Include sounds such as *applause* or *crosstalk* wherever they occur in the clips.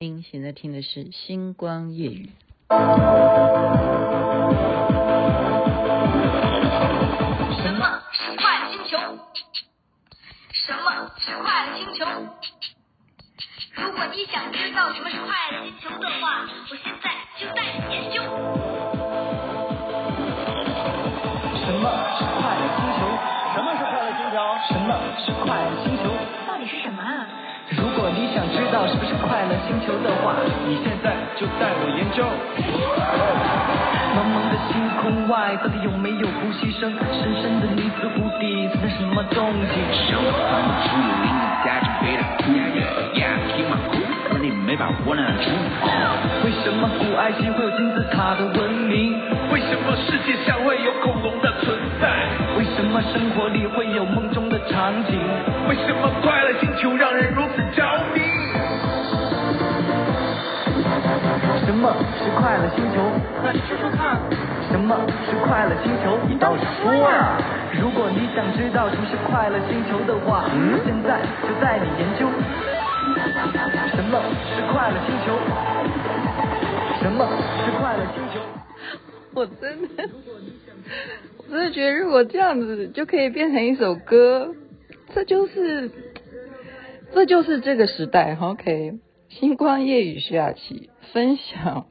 您现在听的是《星光夜雨》。什么是快乐星球？什么是快乐星球？如果你想知道什么是快乐星球的话，我现在就带你研究。什么是快乐星球？什么是快乐星球？什么是快乐星球？到底是什么啊？你想知道是不是快乐星球的话，你现在就带我研究。茫茫的星空外，到底有没有呼吸声？深深的尼斯湖底存在什么东西？生活仿佛只有零的加进杯的哭呀，听嘛哭，可你没把握呢。为什么古埃及会有金字塔的文明？为什么世界上会有恐龙的存在？为什么生活里会有梦中的场景？为什么快乐星球让人如此么是快乐星球？那你说说看。什么是快乐星球？你倒是说呀！如果你想知道什么是快乐星球的话，嗯，我现在就带你研究。什么是快乐星球？什么是快乐星球？我真的，我真的觉得，如果这样子就可以变成一首歌，这就是，这就是这个时代。OK，星光夜雨徐雅琪分享，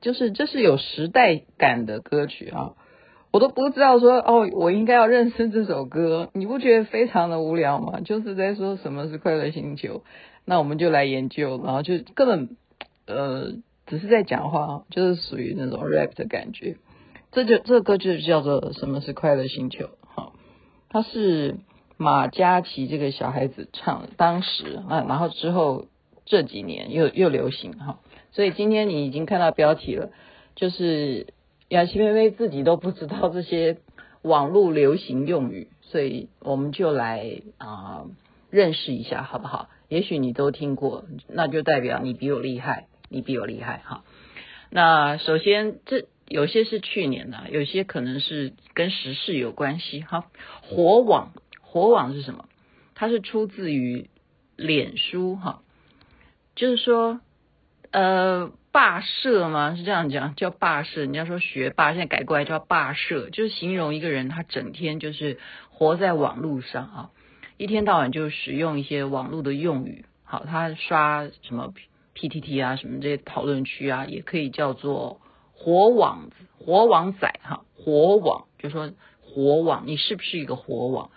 就是这是有时代感的歌曲啊，我都不知道说哦，我应该要认识这首歌，你不觉得非常的无聊吗？就是在说什么是快乐星球，那我们就来研究，然后就根本呃只是在讲话，就是属于那种 rap 的感觉。这就这个歌就叫做什么是快乐星球？哈，它是马嘉祺这个小孩子唱，当时啊，然后之后这几年又又流行哈，所以今天你已经看到标题了，就是雅琪妹妹自己都不知道这些网络流行用语，所以我们就来啊认识一下好不好？也许你都听过，那就代表你比我厉害，你比我厉害哈。那首先这。有些是去年的，有些可能是跟时事有关系。哈，火网，火网是什么？它是出自于脸书，哈，就是说，呃，霸社吗？是这样讲，叫霸社。人家说学霸，现在改过来叫霸社，就是形容一个人他整天就是活在网络上啊，一天到晚就使用一些网络的用语。好，他刷什么 PTT 啊，什么这些讨论区啊，也可以叫做。火网，火网仔哈，火网就说火网，你是不是一个火网？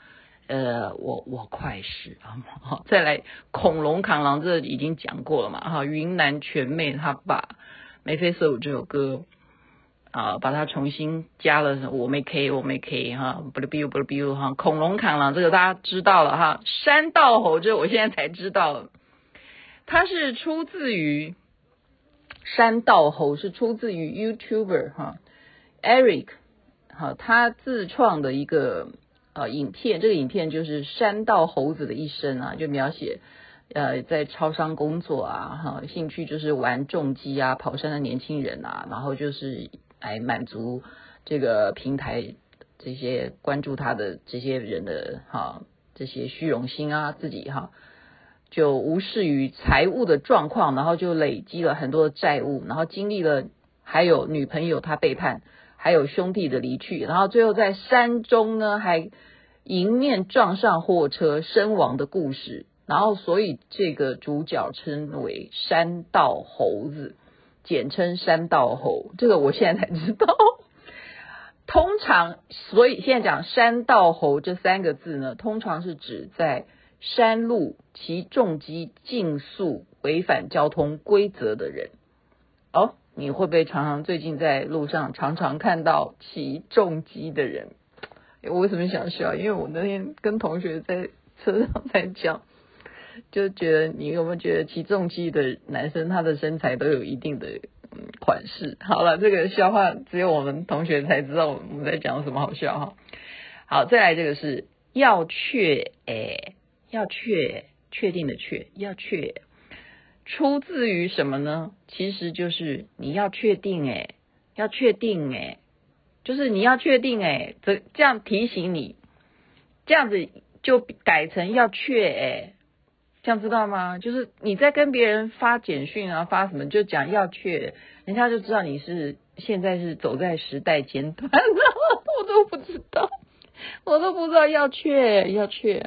呃，我我快是啊，*laughs* 再来恐龙扛狼，这已经讲过了嘛。哈，云南全妹她把眉飞色舞这首歌啊，把它重新加了我没 K 我没 K 哈，不啦 biu 不啦 biu 哈，恐龙扛狼这个大家知道了哈，山道猴这我现在才知道，它是出自于。山道猴是出自于 YouTuber 哈，Eric 哈，他自创的一个呃影片，这个影片就是山道猴子的一生啊，就描写呃在超商工作啊哈，兴趣就是玩重机啊，跑山的年轻人啊，然后就是来满足这个平台这些关注他的这些人的哈这些虚荣心啊，自己哈。就无视于财务的状况，然后就累积了很多的债务，然后经历了还有女朋友他背叛，还有兄弟的离去，然后最后在山中呢还迎面撞上货车身亡的故事，然后所以这个主角称为山道猴子，简称山道猴，这个我现在才知道。通常，所以现在讲山道猴这三个字呢，通常是指在。山路骑重机竞速违反交通规则的人，你会不会常常最近在路上常常看到骑重机的人？我为什么想笑？因为我那天跟同学在车上在讲，就觉得你有没有觉得骑重机的男生他的身材都有一定的嗯款式？好了，这个笑话只有我们同学才知道我们在讲什么好笑哈。好，再来这个是要确诶。要确确定的确要确，出自于什么呢？其实就是你要确定诶，要确定诶，就是你要确定诶，这这样提醒你，这样子就改成要确诶，这样知道吗？就是你在跟别人发简讯啊，发什么就讲要去，人家就知道你是现在是走在时代尖端了。我都不知道，我都不知道要去要去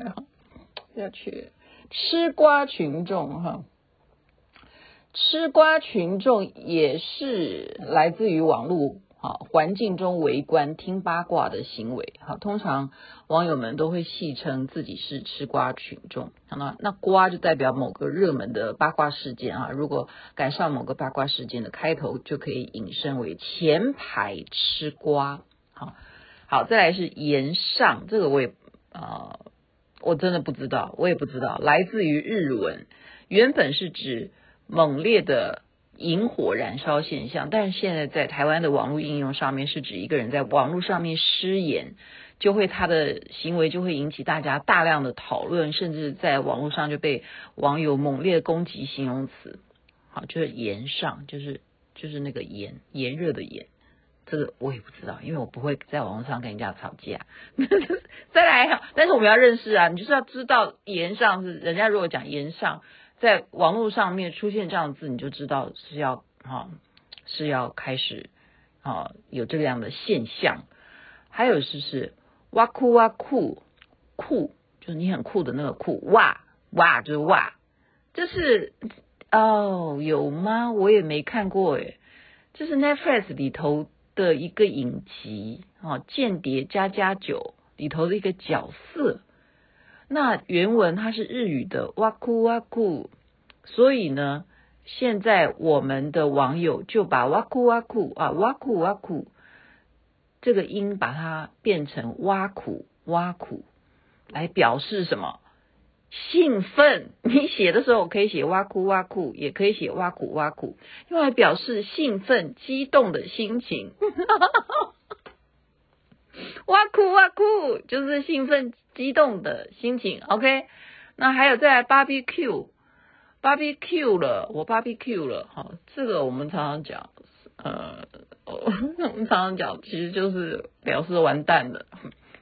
要去吃瓜群众哈。吃瓜群众也是来自于网络啊环境中围观听八卦的行为。好，通常网友们都会戏称自己是吃瓜群众。那那瓜就代表某个热门的八卦事件啊。如果赶上某个八卦事件的开头，就可以引申为前排吃瓜。好，好，再来是言上，这个我也啊、我真的不知道，我也不知道，来自于日文，原本是指。猛烈的引火燃烧现象，但是现在在台湾的网络应用上面，是指一个人在网络上面失言，就会他的行为就会引起大家大量的讨论，甚至在网络上就被网友猛烈攻击形容词，好，就是炎上，就是就是那个炎炎热的炎，这个我也不知道，因为我不会在网络上跟人家吵架。*laughs* 再来，但是我们要认识啊，你就是要知道炎上是人家如果讲炎上。在网络上面出现这样的字，你就知道是要哈是要开始啊有这样的现象。还有就是哇酷哇酷酷，就是你很酷的那个酷哇哇就是哇，这是哦有吗？我也没看过诶，这是 Netflix 里头的一个影集啊，《间谍加加酒》里头的一个角色。那原文它是日语的哇酷哇酷，所以呢，现在我们的网友就把哇酷哇酷啊哇酷哇酷这个音把它变成挖苦挖苦，来表示什么？兴奋。你写的时候可以写哇酷哇酷，也可以写挖苦挖苦，用来表示兴奋激动的心情。哇酷哇酷，就是兴奋激动的心情。OK，那还有再来 barbecue，barbecue 了，我 barbecue 了。好，这个我们常常讲，呃，*laughs* 我们常常讲，其实就是表示完蛋了，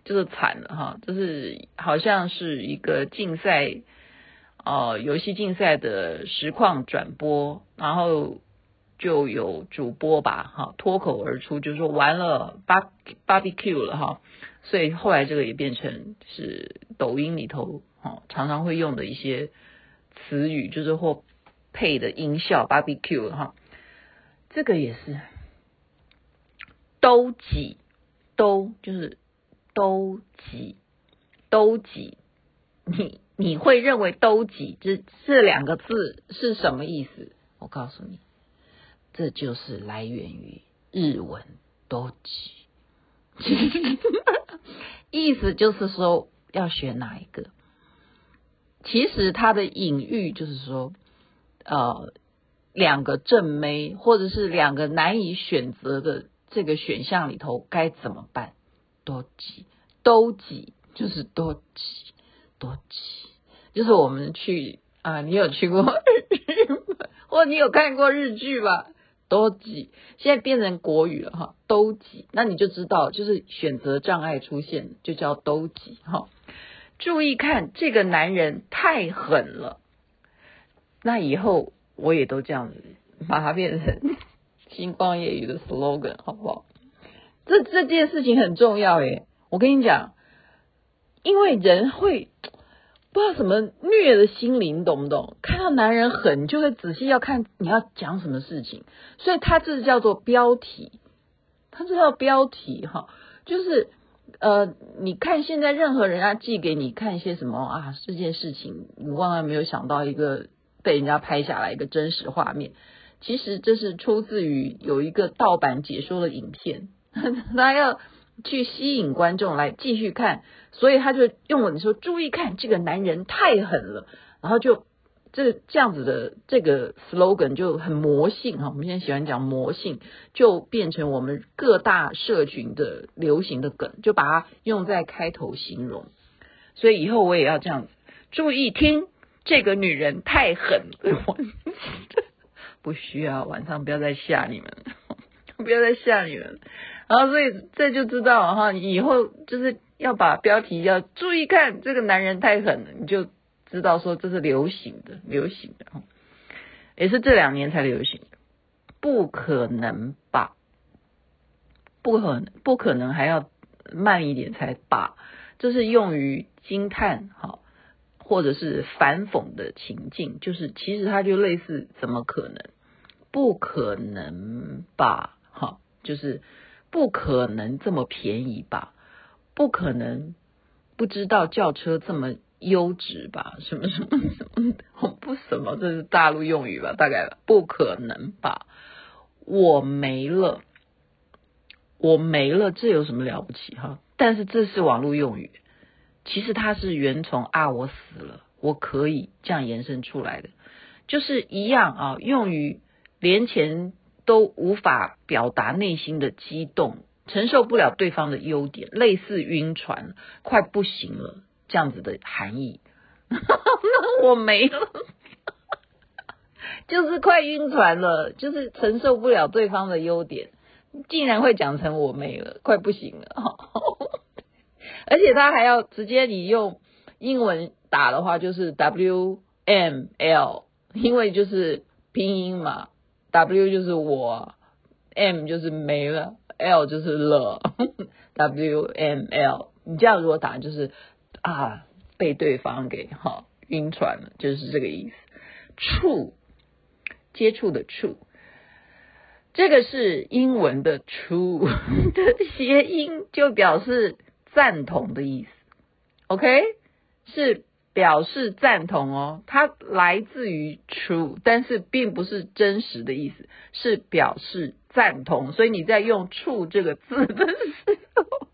就是惨了哈。就是好像是一个竞赛，呃，游戏竞赛的实况转播，然后。就有主播吧，哈，脱口而出就是说完了，bar barbecue 了哈，所以后来这个也变成是抖音里头哈常常会用的一些词语，就是或配的音效 barbecue 哈，这个也是都挤都就是都挤都挤，你你会认为都挤这这两个字是什么意思？我告诉你。这就是来源于日文“多吉 *laughs* ”，意思就是说要选哪一个。其实它的隐喻就是说，呃，两个正妹或者是两个难以选择的这个选项里头该怎么办？多吉，都吉就是多吉，多吉就是我们去啊、呃，你有去过日本，或你有看过日剧吧？都挤，现在变成国语了哈，都挤，那你就知道，就是选择障碍出现，就叫都挤哈。注意看，这个男人太狠了。那以后我也都这样子，把它变成星光夜雨的 slogan，好不好？这这件事情很重要诶，我跟你讲，因为人会。不知道什么虐的心灵，懂不懂？看到男人狠，就会仔细要看你要讲什么事情。所以他这是叫做标题，他这叫标题哈，就是呃，你看现在任何人家寄给你看一些什么啊，这件事情你万万没有想到一个被人家拍下来一个真实画面，其实这是出自于有一个盗版解说的影片，*laughs* 他要。去吸引观众来继续看，所以他就用了你说注意看，这个男人太狠了，然后就这这样子的这个 slogan 就很魔性哈，我们现在喜欢讲魔性，就变成我们各大社群的流行的梗，就把它用在开头形容。所以以后我也要这样子，注意听，这个女人太狠了，*laughs* 不需要晚上不要再吓你们，*laughs* 不要再吓你们。然后所以这就知道哈，以后就是要把标题要注意看，这个男人太狠了，你就知道说这是流行的，流行的，也是这两年才流行的。不可能吧？不可能，不可能还要慢一点才把？这是用于惊叹哈，或者是反讽的情境，就是其实它就类似怎么可能？不可能吧？哈，就是不可能这么便宜吧？不可能不知道轿车这么优质吧？什么什么什么？*laughs* 不什么？这是大陆用语吧？大概？不可能吧？我没了，我没了，这有什么了不起哈？但是这是网络用语，其实它是原从啊，我死了，我可以这样延伸出来的，就是一样啊，用于连前都无法表达内心的激动。承受不了对方的优点，类似晕船，快不行了这样子的含义。那 *laughs* 我没了，就是快晕船了，就是承受不了对方的优点，竟然会讲成我没了，快不行了。*laughs* 而且他还要直接你用英文打的话，就是 W M L，因为就是拼音嘛，W 就是我，M 就是没了。L 就是了，*laughs* W M L，你这样如果打就是啊，被对方给哈晕船了，就是这个意思。触，接触的触，这个是英文的 true *laughs* 的谐音，就表示赞同的意思。OK，是表示赞同哦，它来自于 true，但是并不是真实的意思，是表示。赞同，所以你在用“触”这个字的时候，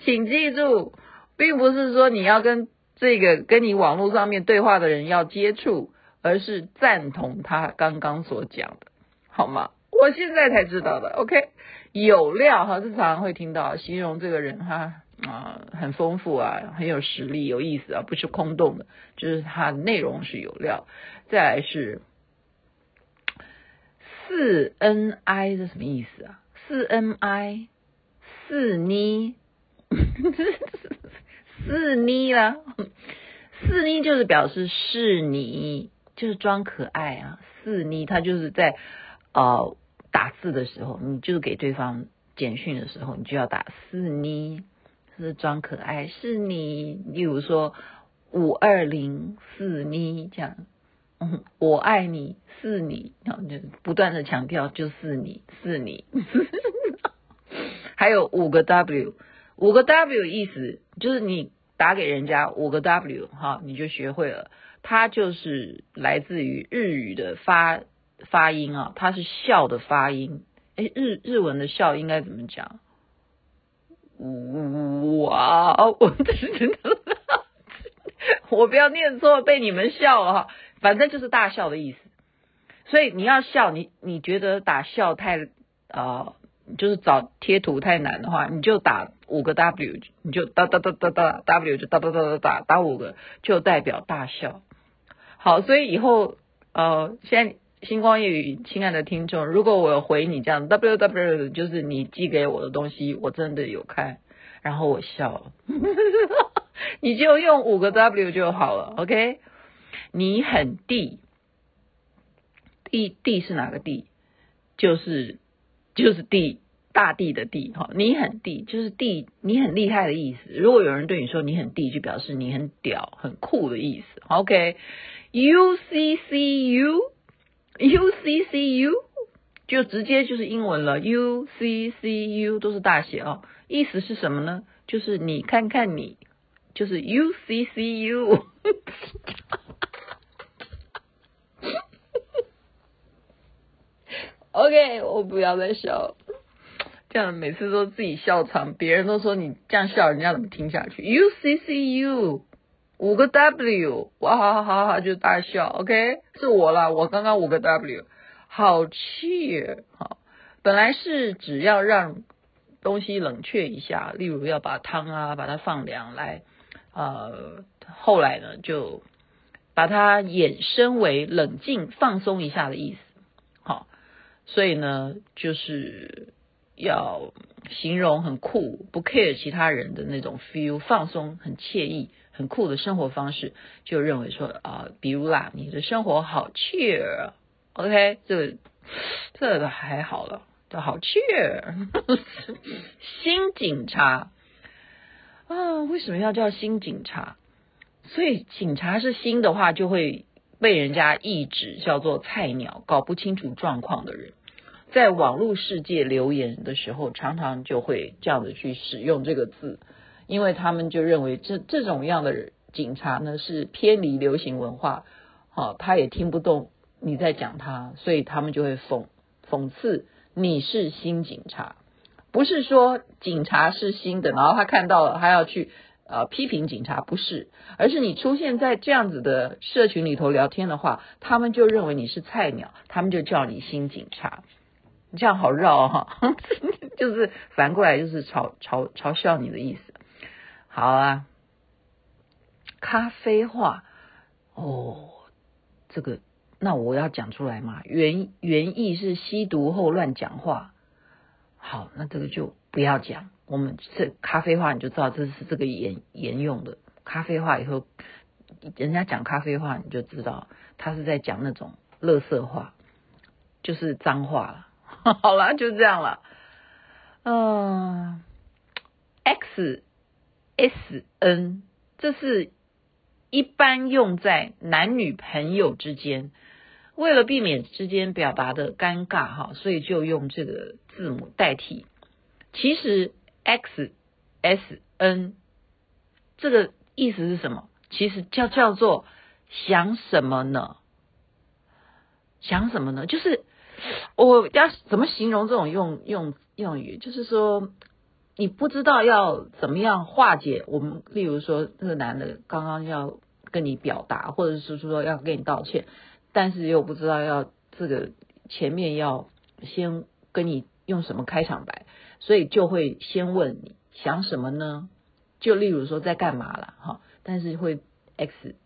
请记住，并不是说你要跟这个跟你网络上面对话的人要接触，而是赞同他刚刚所讲的，好吗？我现在才知道的。OK，有料哈，是常常会听到形容这个人哈啊，很丰富啊，很有实力，有意思啊，不是空洞的，就是它内容是有料。再来是。四 N I 是什么意思啊？四 N I 四 *laughs* 妮，四妮啦，四妮就是表示是你，就是装可爱啊。四妮他就是在呃打字的时候，你就是给对方简讯的时候，你就要打四妮，是装可爱，是你。例如说五二零四妮这样。嗯我爱你是你，然后就不断的强调就是你是你，*laughs* 还有五个 W，五个 W 意思就是你打给人家五个 W 哈，你就学会了，它就是来自于日语的发发音啊，它是笑的发音，诶，日日文的笑应该怎么讲？哇，*laughs* 我真的 *laughs* 我不要念错，被你们笑了哈。反正就是大笑的意思，所以你要笑，你你觉得打笑太、呃，就是找贴图太难的话，你就打五个 W，你就哒哒哒哒哒 W 就哒哒哒哒哒打五个，就代表大笑。好，所以以后呃，现在星光夜语，亲爱的听众，如果我有回你这样 W W，就是你寄给我的东西，我真的有看，然后我笑了，*laughs* 你就用五个 W 就好了，OK。你很地，地地是哪个地？就是就是地大地的地哈。你很地就是地，你很厉害的意思。如果有人对你说你很地，就表示你很屌、很酷的意思。OK，U C C U U C C U 就直接就是英文了。U C C U 都是大写哦，意思是什么呢？就是你看看你，就是 U C C U。*laughs* OK，我不要再笑，这样每次都自己笑场，别人都说你这样笑，人家怎么听下去？U C C U 五个 W，哇，好好好好就大笑。OK，是我啦，我刚刚五个 W，好气，好，本来是只要让东西冷却一下，例如要把汤啊把它放凉来，呃，后来呢就把它衍生为冷静放松一下的意思。好所以呢，就是要形容很酷，不 care 其他人的那种 feel，放松，很惬意，很酷的生活方式，就认为说啊、比如啦，你的生活好 cheer，OK，这这个还好了，就好 cheer。*laughs* 新警察啊，为什么要叫新警察？所以警察是新的话，就会被人家一指叫做菜鸟，搞不清楚状况的人。在网络世界留言的时候，常常就会这样子去使用这个字，因为他们就认为这这种样的警察呢是偏离流行文化，好，他也听不懂你在讲他，所以他们就会讽讽刺你是新警察，不是说警察是新的，然后他看到了他要去呃批评警察，不是，而是你出现在这样子的社群里头聊天的话，他们就认为你是菜鸟，他们就叫你新警察。这样好绕哈、哦，*laughs* 就是反过来就是嘲嘲嘲笑你的意思。好啊，咖啡话哦，这个那我要讲出来嘛，原原意是吸毒后乱讲话。好，那这个就不要讲。我们这咖啡话你就知道这是这个沿沿用的咖啡话，以后人家讲咖啡话你就知道他是在讲那种垃圾话，就是脏话了。*laughs* 好了，就这样了。嗯，X S N，这是一般用在男女朋友之间，为了避免之间表达的尴尬哈，所以就用这个字母代替。其实 X S N 这个意思是什么？其实叫叫做想什么呢？想什么呢？就是。我要怎么形容这种用用用语？就是说，你不知道要怎么样化解我们，例如说，这个男的刚刚要跟你表达，或者是说要跟你道歉，但是又不知道要这个前面要先跟你用什么开场白，所以就会先问你想什么呢？就例如说在干嘛了哈，但是会 X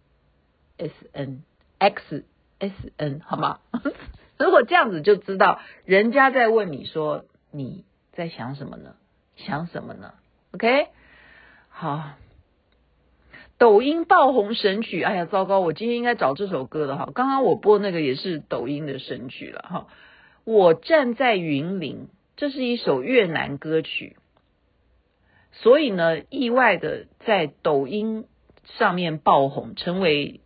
S N X S N 好吗？*laughs* 如果这样子就知道人家在问你说你在想什么呢？想什么呢？OK，好，抖音爆红神曲，哎呀，糟糕，我今天应该找这首歌的哈。刚刚我播那个也是抖音的神曲了哈。我站在云林，这是一首越南歌曲，所以呢，意外的在抖音上面爆红，成为。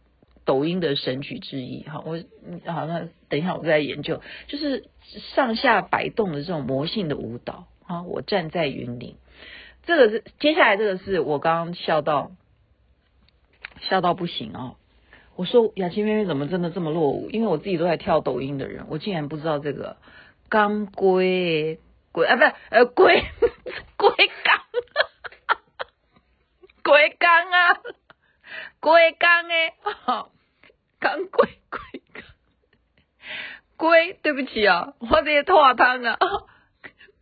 抖音的神曲之一，哈，我好，那等一下我再研究，就是上下摆动的这种魔性的舞蹈，啊，我站在云林，这个是接下来这个是我刚刚笑到笑到不行啊，我说雅琪妹妹怎么真的这么落伍？因为我自己都在跳抖音的人，我竟然不知道这个刚龟龟啊，不是呃龟龟刚龟刚啊。龟缸哎，刚龟龟缸，龟，对不起啊，我这些拖汤啊，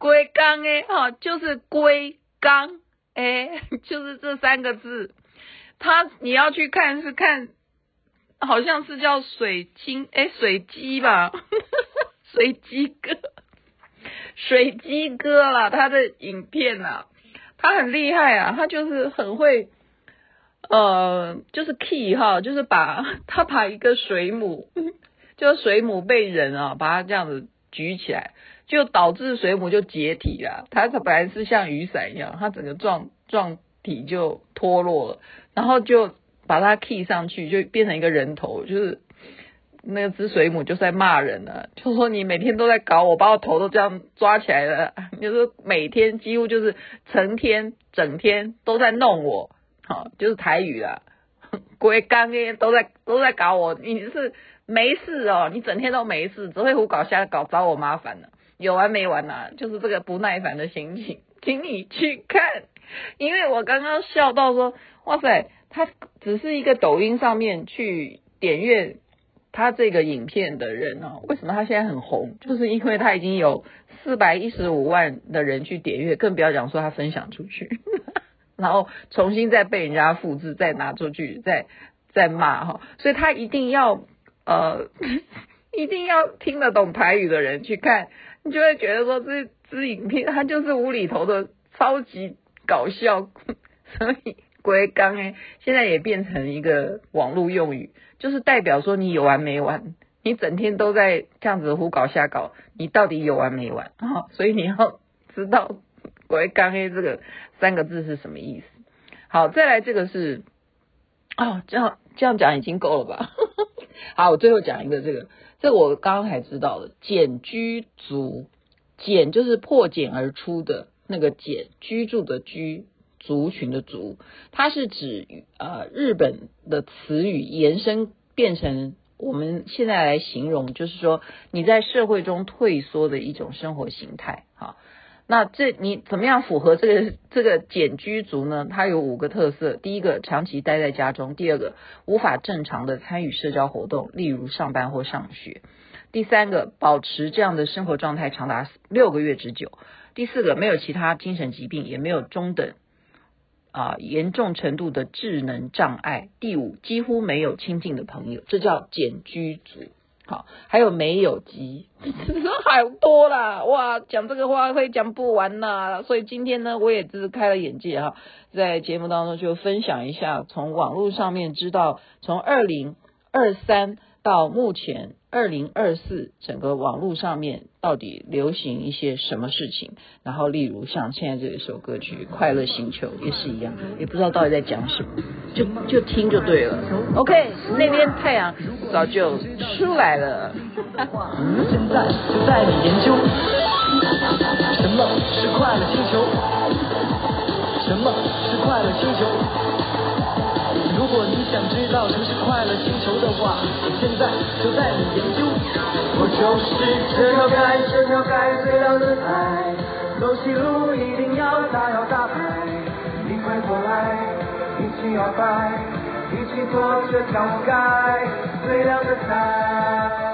龟缸哎，哈，就是龟缸哎，*laughs* 就是这三个字，它你要去看是看，好像是叫水晶哎，水鸡吧，*laughs* 水鸡哥，水鸡哥啦，他的影片啊，他很厉害啊，他就是很会。呃，就是 key 哈，就是把他把一个水母，*laughs* 就是水母被人啊把它这样子举起来，就导致水母就解体了。它它本来是像雨伞一样，它整个状状体就脱落了，然后就把它 key 上去，就变成一个人头，就是那只水母就在骂人了，就说你每天都在搞我，把我头都这样抓起来了，就是每天几乎就是成天整天都在弄我。好，就是台语啦，龟刚耶都在都在搞我，你是没事哦，你整天都没事，只会胡搞瞎搞，找我麻烦了，有完没完呐？就是这个不耐烦的心情，*laughs* 请你去看，因为我刚刚笑到说，哇塞，他只是一个抖音上面去点阅他这个影片的人哦，为什么他现在很红？就是因为他已经有四百一十五万的人去点阅，更不要讲说他分享出去。*laughs* 然后重新再被人家复制，再拿出去，再再骂哈，所以他一定要呃，*laughs* 一定要听得懂台语的人去看，你就会觉得说这支影片它就是无厘头的超级搞笑，*laughs* 所以鬼刚哎，现在也变成一个网络用语，就是代表说你有完没完，你整天都在这样子胡搞瞎搞，你到底有完没完啊？*laughs* 所以你要知道鬼刚哎这个三个字是什么意思。好，再来这个是哦，这样这样讲已经够了吧？*laughs* 好，我最后讲一个这个，这我刚刚才知道的，茧居族，茧就是破茧而出的那个茧，居住的居。族群的族，它是指呃日本的词语延伸变成我们现在来形容，就是说你在社会中退缩的一种生活形态。好，那这你怎么样符合这个这个简居族呢？它有五个特色：第一个，长期待在家中；第二个，无法正常的参与社交活动，例如上班或上学；第三个，保持这样的生活状态长达六个月之久；第四个，没有其他精神疾病，也没有中等。啊，严重程度的智能障碍。第五，几乎没有亲近的朋友，这叫简居族。好，还有没有鸡，*laughs* 好多啦，哇，讲这个话会讲不完呐。所以今天呢，我也只是开了眼界哈，在节目当中就分享一下，从网络上面知道，从二零二三到目前。二零二四，整个网络上面到底流行一些什么事情？然后，例如像现在这一首歌曲《快乐星球》也是一样，也不知道到底在讲什么，就就听就对了。OK，那边太阳早就出来了。现在就带你研究什么是快乐星球，什么是快乐星球。如果你想知道什么是快乐星球的话，现在就带你研究。我就是这条街，这条街最亮的仔，走起路一定要大摇大摆，你快过来，一起摇摆，一起做这条街最亮的仔。